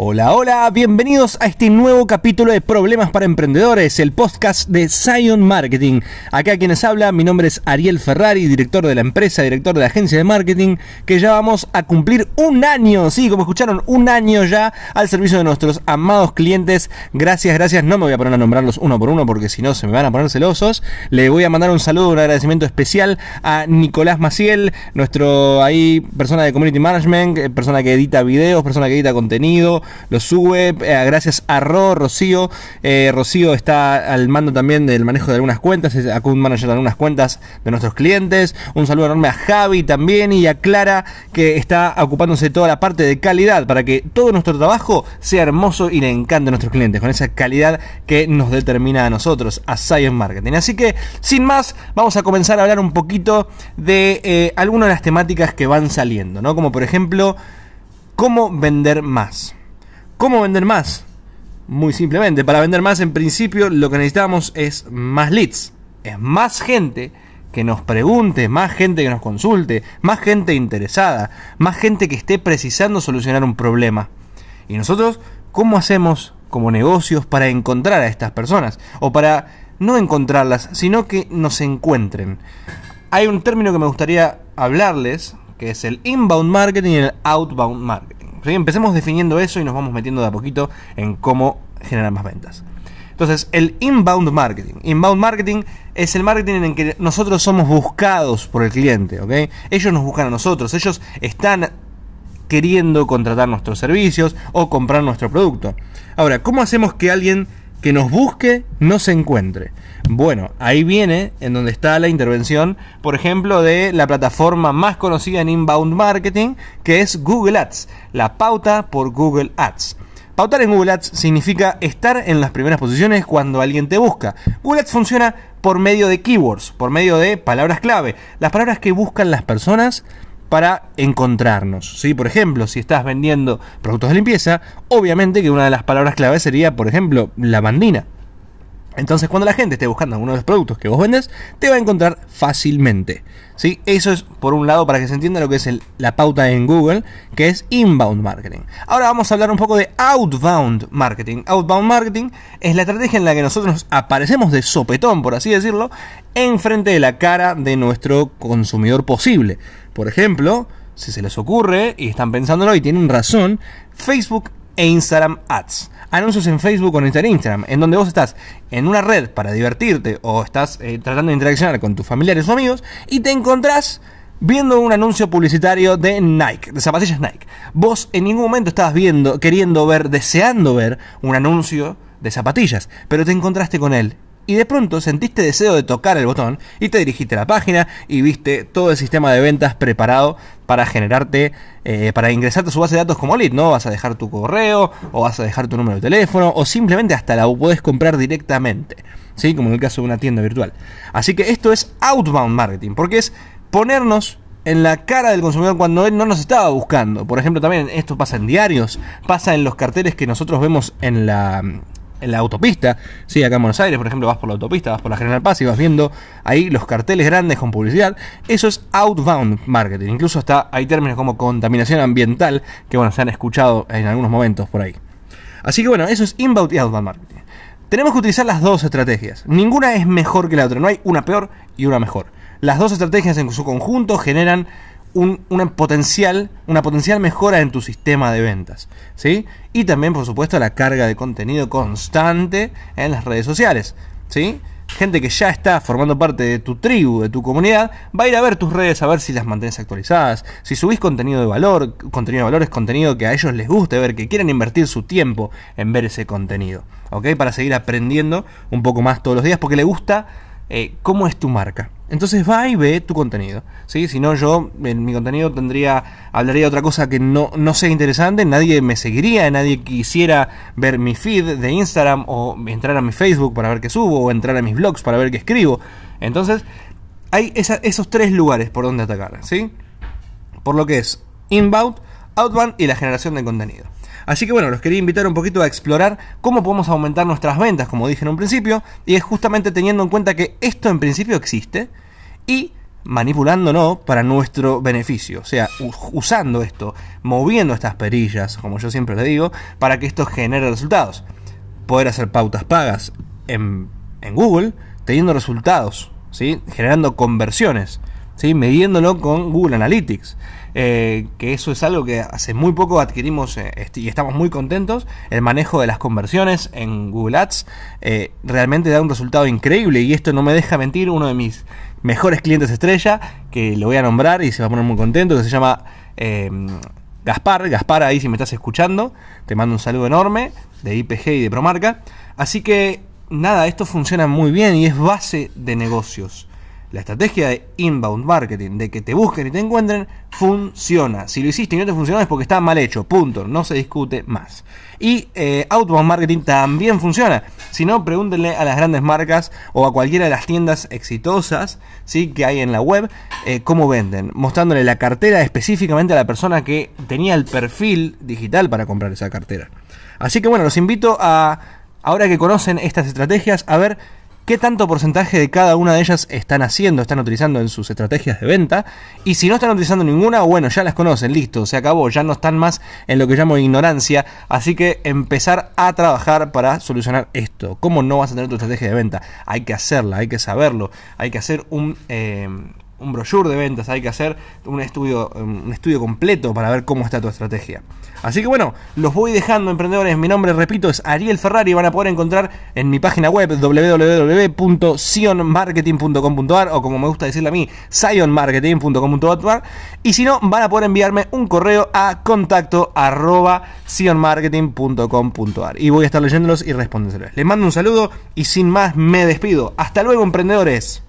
Hola, hola, bienvenidos a este nuevo capítulo de Problemas para Emprendedores, el podcast de Zion Marketing. Acá quienes habla, mi nombre es Ariel Ferrari, director de la empresa, director de la agencia de marketing, que ya vamos a cumplir un año, sí, como escucharon, un año ya al servicio de nuestros amados clientes. Gracias, gracias, no me voy a poner a nombrarlos uno por uno porque si no se me van a poner celosos. Le voy a mandar un saludo, un agradecimiento especial a Nicolás Maciel, nuestro ahí persona de Community Management, eh, persona que edita videos, persona que edita contenido, lo sube, eh, gracias a Ro, Rocío. Eh, Rocío está al mando también del manejo de algunas cuentas, es account manager de algunas cuentas de nuestros clientes. Un saludo enorme a Javi también y a Clara que está ocupándose de toda la parte de calidad para que todo nuestro trabajo sea hermoso y le encante a nuestros clientes, con esa calidad que nos determina a nosotros, a Science Marketing. Así que, sin más, vamos a comenzar a hablar un poquito de eh, algunas de las temáticas que van saliendo, ¿no? Como por ejemplo, cómo vender más. ¿Cómo vender más? Muy simplemente, para vender más en principio lo que necesitamos es más leads, es más gente que nos pregunte, más gente que nos consulte, más gente interesada, más gente que esté precisando solucionar un problema. Y nosotros, ¿cómo hacemos como negocios para encontrar a estas personas? O para no encontrarlas, sino que nos encuentren. Hay un término que me gustaría hablarles, que es el inbound marketing y el outbound marketing. Empecemos definiendo eso y nos vamos metiendo de a poquito en cómo generar más ventas. Entonces, el inbound marketing. Inbound marketing es el marketing en el que nosotros somos buscados por el cliente, ¿ok? Ellos nos buscan a nosotros, ellos están queriendo contratar nuestros servicios o comprar nuestro producto. Ahora, ¿cómo hacemos que alguien que nos busque no se encuentre? Bueno, ahí viene en donde está la intervención, por ejemplo, de la plataforma más conocida en inbound marketing, que es Google Ads, la pauta por Google Ads. Pautar en Google Ads significa estar en las primeras posiciones cuando alguien te busca. Google Ads funciona por medio de keywords, por medio de palabras clave, las palabras que buscan las personas para encontrarnos. ¿sí? Por ejemplo, si estás vendiendo productos de limpieza, obviamente que una de las palabras clave sería, por ejemplo, lavandina. Entonces, cuando la gente esté buscando alguno de los productos que vos vendes, te va a encontrar fácilmente. ¿sí? Eso es, por un lado, para que se entienda lo que es la pauta en Google, que es inbound marketing. Ahora vamos a hablar un poco de outbound marketing. Outbound marketing es la estrategia en la que nosotros aparecemos de sopetón, por así decirlo, enfrente de la cara de nuestro consumidor posible. Por ejemplo, si se les ocurre y están pensándolo y tienen razón, Facebook e Instagram Ads anuncios en Facebook o en Instagram, en donde vos estás en una red para divertirte o estás eh, tratando de interaccionar con tus familiares o amigos y te encontrás viendo un anuncio publicitario de Nike, de zapatillas Nike. Vos en ningún momento estabas viendo, queriendo ver, deseando ver un anuncio de zapatillas, pero te encontraste con él y de pronto sentiste deseo de tocar el botón y te dirigiste a la página y viste todo el sistema de ventas preparado para generarte, eh, para ingresarte a su base de datos como lead, ¿no? Vas a dejar tu correo o vas a dejar tu número de teléfono o simplemente hasta la puedes comprar directamente, ¿sí? Como en el caso de una tienda virtual. Así que esto es outbound marketing, porque es ponernos en la cara del consumidor cuando él no nos estaba buscando. Por ejemplo, también esto pasa en diarios, pasa en los carteles que nosotros vemos en la, en la autopista, sí, acá en Buenos Aires, por ejemplo, vas por la autopista, vas por la General Paz y vas viendo ahí los carteles grandes con publicidad, eso es outbound marketing. Incluso hasta hay términos como contaminación ambiental que, bueno, se han escuchado en algunos momentos por ahí. Así que, bueno, eso es inbound y outbound marketing. Tenemos que utilizar las dos estrategias. Ninguna es mejor que la otra, no hay una peor y una mejor. Las dos estrategias en su conjunto generan una, potencial, una potencial mejora en tu sistema de ventas. ¿sí? Y también, por supuesto, la carga de contenido constante en las redes sociales. ¿sí? Gente que ya está formando parte de tu tribu, de tu comunidad, va a ir a ver tus redes a ver si las mantienes actualizadas. Si subís contenido de valor, contenido de valor es contenido que a ellos les guste ver, que quieren invertir su tiempo en ver ese contenido. ¿Ok? Para seguir aprendiendo un poco más todos los días, porque le gusta eh, cómo es tu marca. Entonces va y ve tu contenido. ¿sí? Si no, yo en mi contenido tendría, hablaría de otra cosa que no, no sea interesante, nadie me seguiría, nadie quisiera ver mi feed de Instagram o entrar a mi Facebook para ver qué subo o entrar a mis blogs para ver qué escribo. Entonces, hay esos tres lugares por donde atacar. ¿sí? Por lo que es inbound, outbound y la generación de contenido. Así que bueno, los quería invitar un poquito a explorar cómo podemos aumentar nuestras ventas, como dije en un principio, y es justamente teniendo en cuenta que esto en principio existe y manipulándonos para nuestro beneficio. O sea, usando esto, moviendo estas perillas, como yo siempre le digo, para que esto genere resultados. Poder hacer pautas pagas en, en Google, teniendo resultados, ¿sí? generando conversiones, ¿sí? midiéndolo con Google Analytics. Eh, que eso es algo que hace muy poco adquirimos eh, y estamos muy contentos. El manejo de las conversiones en Google Ads eh, realmente da un resultado increíble y esto no me deja mentir uno de mis mejores clientes estrella, que lo voy a nombrar y se va a poner muy contento, que se llama Gaspar. Gaspar, ahí si me estás escuchando, te mando un saludo enorme de IPG y de Promarca. Así que nada, esto funciona muy bien y es base de negocios. La estrategia de inbound marketing, de que te busquen y te encuentren, funciona. Si lo hiciste y no te funcionó es porque está mal hecho, punto, no se discute más. Y eh, outbound marketing también funciona. Si no, pregúntenle a las grandes marcas o a cualquiera de las tiendas exitosas ¿sí? que hay en la web eh, cómo venden, mostrándole la cartera específicamente a la persona que tenía el perfil digital para comprar esa cartera. Así que bueno, los invito a, ahora que conocen estas estrategias, a ver qué tanto porcentaje de cada una de ellas están haciendo, están utilizando en sus estrategias de venta. Y si no están utilizando ninguna, bueno, ya las conocen, listo, se acabó, ya no están más en lo que llamo ignorancia. Así que empezar a trabajar para solucionar esto. ¿Cómo no vas a tener tu estrategia de venta? Hay que hacerla, hay que saberlo, hay que hacer un... Eh, un brochure de ventas, hay que hacer un estudio, un estudio completo para ver cómo está tu estrategia. Así que bueno, los voy dejando emprendedores. Mi nombre, repito, es Ariel Ferrari. Van a poder encontrar en mi página web www.sionmarketing.com.ar o como me gusta decirle a mí, sionmarketing.com.ar. Y si no, van a poder enviarme un correo a contacto arroba sionmarketing.com.ar. Y voy a estar leyéndolos y respondiéndoles. Les mando un saludo y sin más me despido. Hasta luego, emprendedores.